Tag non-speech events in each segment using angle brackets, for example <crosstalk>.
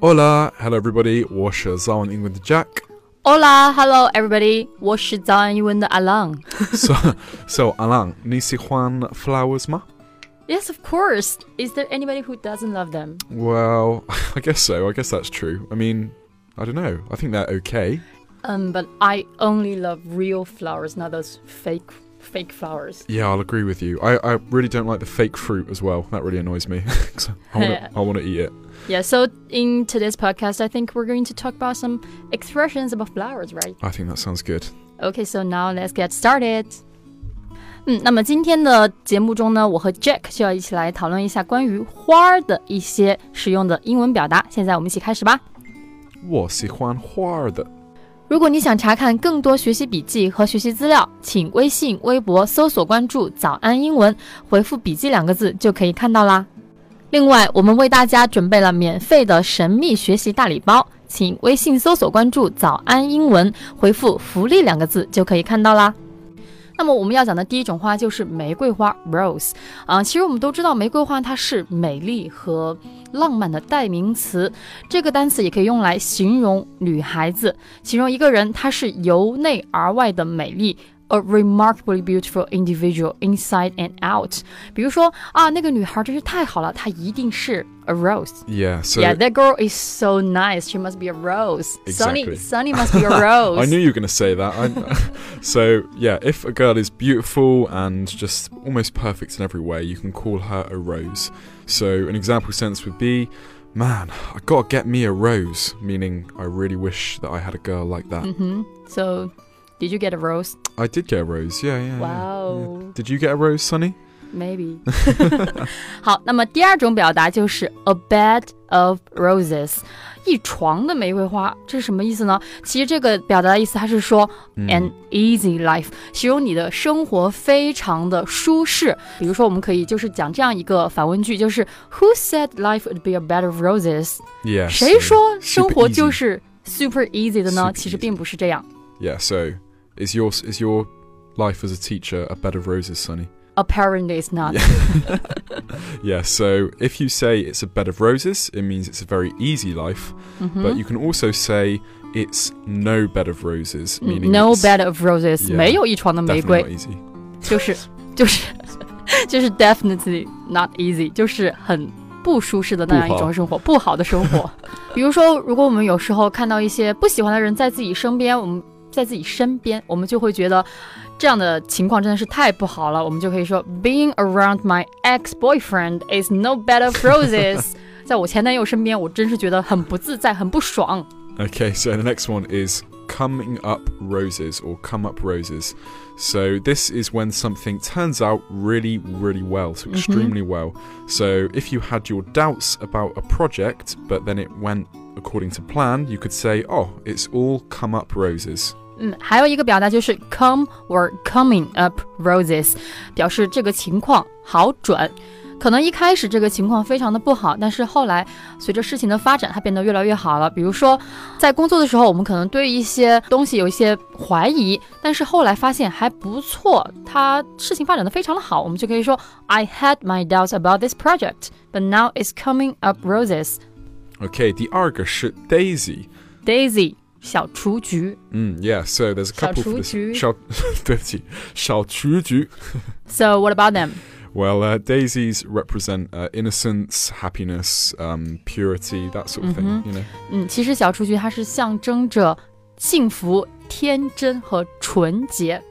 Hola, hello everybody，我是早安英文的 Jack。 Hola, hello everybody，我是早安英文的阿浪。 So, <laughs> so Alan，你喜欢 flowers 吗 Yes, of course. Is there anybody who doesn't love them? Well, <laughs> I guess so. I guess that's true. I mean, I don't know. I think they're okay. Um, but I only love real flowers, not those fake fake flowers. Yeah, I'll agree with you. I, I really don't like the fake fruit as well. That really annoys me. 'Cause <laughs> I want Yeah. to I want to <laughs> eat it. Yeah, so in today's podcast, I think we're going to talk about some expressions about flowers, right? I think that sounds good. Okay, so now let's get started. 嗯，那么今天的节目中呢，我和 Jack 就要一起来讨论一下关于花儿的一些实用的英文表达。现在我们一起开始吧。我喜欢花的。 如果你想查看更多学习笔记和学习资料，请微信、微博搜索关注“早安英文”，回复“笔记”两个字就可以看到啦。另外，我们为大家准备了免费的神秘学习大礼包，请微信搜索关注“早安英文”，回复“福利”两个字就可以看到啦。那么我们要讲的第一种花就是玫瑰花 （rose） 啊、其实我们都知道玫瑰花它是美丽和浪漫的代名词，这个单词也可以用来形容女孩子，形容一个人她是由内而外的美丽。A remarkably beautiful individual inside and out。比如说啊，那个女孩真是太好了，她一定是 a rose。 Yeah. So yeah, that girl is so nice. She must be a rose. Exactly. Sunny, Sunny must be a <laughs> rose. I knew you were going to say that. I, <laughs> so yeah, if a girl is beautiful and just almost perfect in every way, you can call her a rose. So an example sentence would be, "Man, I gotta get me a rose," meaning I really wish that I had a girl like that. hmm So, did you get a rose? I did get a rose. Yeah, yeah. yeah, Wow. yeah. Did you get a rose, Sonny? Maybe <laughs> <laughs> 。好，那么第二种表达就是 a bed of roses，一床的玫瑰花，这是什么意思呢？其实这个表达的意思，它是说 an easy life，形容你的生活非常的舒适。比如说，我们可以就是讲这样一个反问句，就是 Who said life would be a bed of roses？ Yeah. 谁说 so 生 super 活 easy. 就是 super easy 的呢？ Super 其实 easy 并不是这样。 Yeah. So Is your is your life as a teacher a bed of roses, Sunny? Apparently, it's not. Yeah. <laughs> yeah. So if you say it's a bed of roses, it means it's a very easy life. Mm-hmm. But you can also say it's no bed of roses, meaning no bed of roses，、yeah, 没有一床的玫瑰。就是就是就是 <laughs> definitely not easy. easy，就是很不舒适的那样一种生活，不好,不好的生活。比如说，如果我们有时候看到一些不喜欢的人在自己身边，我们在自己身边，我们就会觉得这样的情况真的是太不好了。我们就可以说，Being around my ex-boyfriend is no bed of roses 。在我前男友身边，我真是觉得很不自在，很不爽。 Okay, <laughs> so the next one is coming up roses or come up roses. So this is when something turns out really, really well, so extremely well. So if you had your doubts about a project, but then it went according to plan, you could say, oh, it's all come up roses. 嗯，还有一个表达就是 come or coming up roses，表示这个情况好转。可能一开始这个情况非常的不好，但是后来随着事情的发展，它变得越来越好了。比如说，在工作的时候，我们可能对一些东西有一些怀疑，但是后来发现还不错，它事情发展的非常的好，我们就可以说 I had my doubts about this project, but now it's coming up roses. Okay, the arga should daisy. Daisy 小雏菊 Mm, yeah, so there's a couple for this. 小雏菊。 Shao, 对不起，小雏菊. So <laughs> what about them? Well, uh, daisies represent uh, innocence, happiness, um, purity, that sort of thing. You know. 嗯，其实小雏菊它是象征着幸福、天真和纯洁。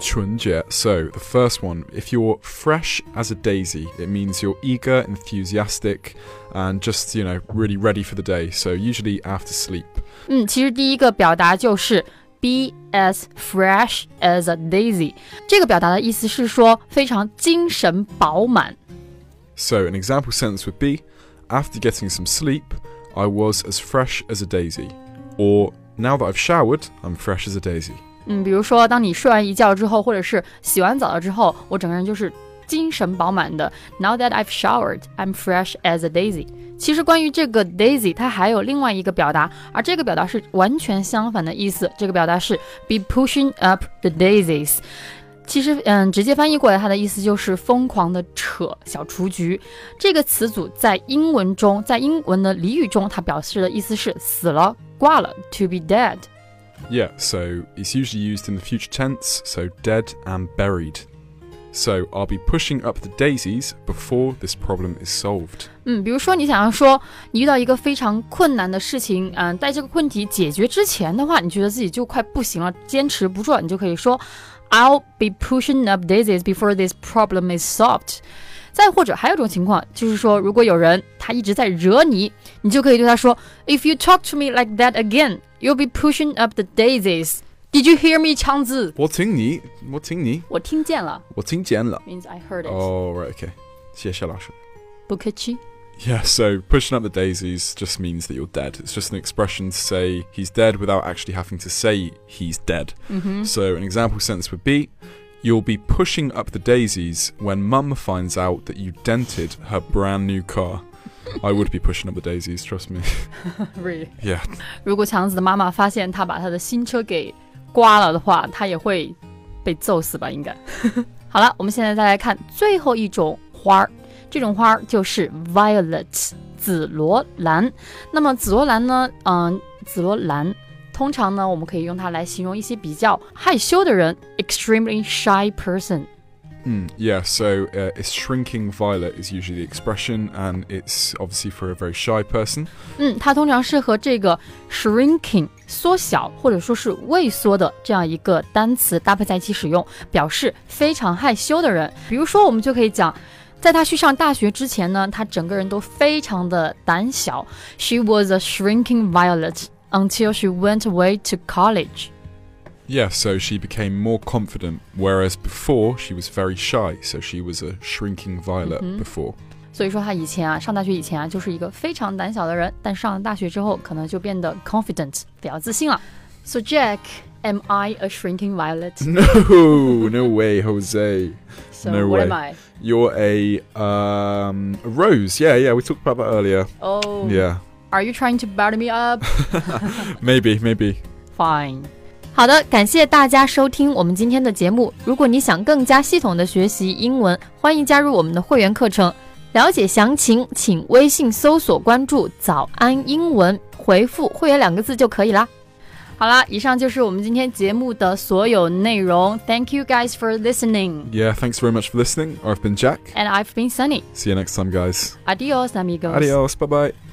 Chunjie. So the first one, if you're fresh as a daisy, it means you're eager, enthusiastic, and just you know really ready for the day. So usually after sleep. 嗯，其实第一个表达就是 be as fresh as a daisy。这个表达的意思是说非常精神饱满。 So an example sentence would be, after getting some sleep, I was as fresh as a daisy. Or now that I've showered, I'm fresh as a daisy. 嗯，比如说当你睡完一觉之后，或者是洗完澡了之后，我整个人就是精神饱满的。Now that I've showered, I'm fresh as a daisy。其实关于这个 daisy，它还有另外一个表达，而这个表达是完全相反的意思。这个表达是 be pushing up the daisies。其实，嗯，直接翻译过来，它的意思就是疯狂的扯小雏菊。这个词组在英文中，在英文的俚语中，它表示的意思是死了、挂了，to be dead。Yeah, so it's usually used in the future tense, so dead and buried. So I'll be pushing up the daisies before this problem is solved. 嗯，比如说你想要说你遇到一个非常困难的事情，嗯，在这个问题解决之前的话，你觉得自己就快不行了，坚持不住了，你就可以说 I'll be pushing up daisies before this problem is solved。 再或者还有一种情况，就是说如果有人他一直在惹你，你就可以对他说 If you talk to me like that again, you'll be pushing up the daisies. Did you hear me, 强子？我听你，我听你，我听见了我听见了。 ，means I heard it。 Oh, right, okay. 谢谢老师。不客气。 Yeah, so pushing up the daisies just means that you're dead. It's just an expression to say he's dead without actually having to say he's dead. So an example sentence would be You'll be pushing up the daisies when mum finds out that you dented her brand new car. I would be pushing up the daisies, trust me. <laughs> Really？ Yeah. 如果强子的妈妈发现他把他的新车给刮了的话，他也会被揍死吧？应该。好了，我们现在再来看最后一种花儿，这种花儿就是 <laughs> violet 紫罗兰。那么紫罗兰呢？嗯，紫罗兰 通常呢，我们可以用它来形容一些比较害羞的人，extremely shy person。 Mm, yeah, so uh, it's shrinking violet is usually the expression, and it's obviously for a very shy person. 嗯，它通常是和这个 shrinking 缩小或者说是畏缩的这样一个单词搭配在一起使用，表示非常害羞的人。比如说，我们就可以讲，在他去上大学之前呢，他整个人都非常的胆小。She was a shrinking violet until she went away to college. Yeah, so she became more confident, whereas before she was very shy. So she was a shrinking violet before. 所以说，他以前啊，上大学以前啊，就是一个非常胆小的人，但上了大学之后，可能就变得 confident，比较自信了。So Jack, am I a shrinking violet? <laughs> No, no way, Jose. So No what way. am I? You're a um a rose. Yeah, yeah, we talked about that earlier. Oh, Yeah, Are you trying to butter me up? <laughs> maybe, maybe. Fine. 好的，感谢大家收听我们今天的节目。如果你想更加系统的学习英文，欢迎加入我们的会员课程。了解详情，请微信搜索关注“早安英文”，回复“会员”两个字就可以啦。好啦，以上就是我们今天节目的所有内容。Thank you guys for listening, Yeah, thanks very much for listening. I've been Jack. and I've been Sunny. See you next time, guys. Adios, amigos. Adios. Bye bye.